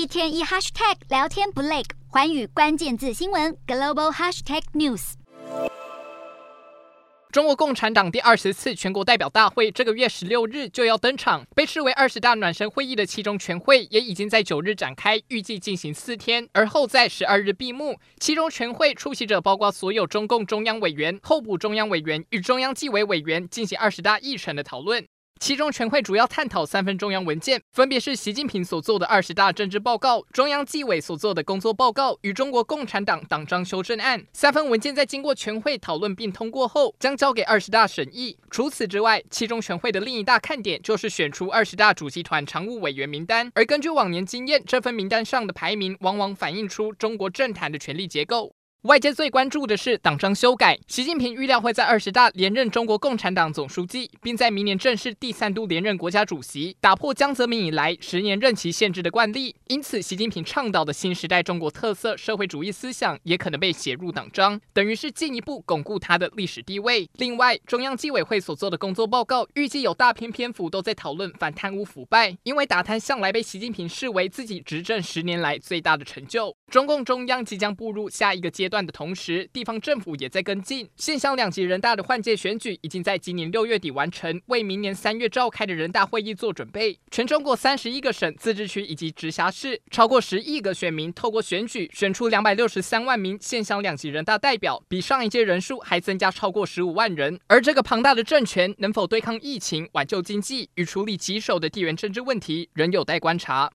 一天一 hashtag 聊天不累，寰宇关键字新闻 global hashtag news。中国共产党第二十次全国代表大会这个月十六日就要登场，被视为二十大暖身会议的七中全会也已经在九日展开，预计进行四天，而后在十二日闭幕。七中全会出席者包括所有中共中央委员、候补中央委员与中央纪委委员，进行二十大议程的讨论。七中全会主要探讨三份中央文件，分别是习近平所做的二十大政治报告、中央纪委所做的工作报告与中国共产党党章修正案。三份文件在经过全会讨论并通过后，将交给二十大审议。除此之外，七中全会的另一大看点就是选出二十大主席团常务委员名单，而根据往年经验，这份名单上的排名往往反映出中国政坛的权力结构。外界最关注的是党章修改，习近平预料会在二十大连任中国共产党总书记，并在明年正式第三度连任国家主席，打破江泽民以来十年任期限制的惯例。因此，习近平倡导的新时代中国特色社会主义思想也可能被写入党章，等于是进一步巩固他的历史地位。另外，中央纪委会所做的工作报告预计有大篇篇幅都在讨论反贪污腐败，因为打贪向来被习近平视为自己执政十年来最大的成就。中共中央即将步入下一个阶段的同时，地方政府也在跟进。县乡两级人大的换届选举已经在今年六月底完成，为明年三月召开的人大会议做准备。全中国三十一个省、自治区以及直辖市，超过十亿个选民透过选举选出两百六十三万名县乡两级人大代表，比上一届人数还增加超过十五万人。而这个庞大的政权能否对抗疫情、挽救经济与处理棘手的地缘政治问题，仍有待观察。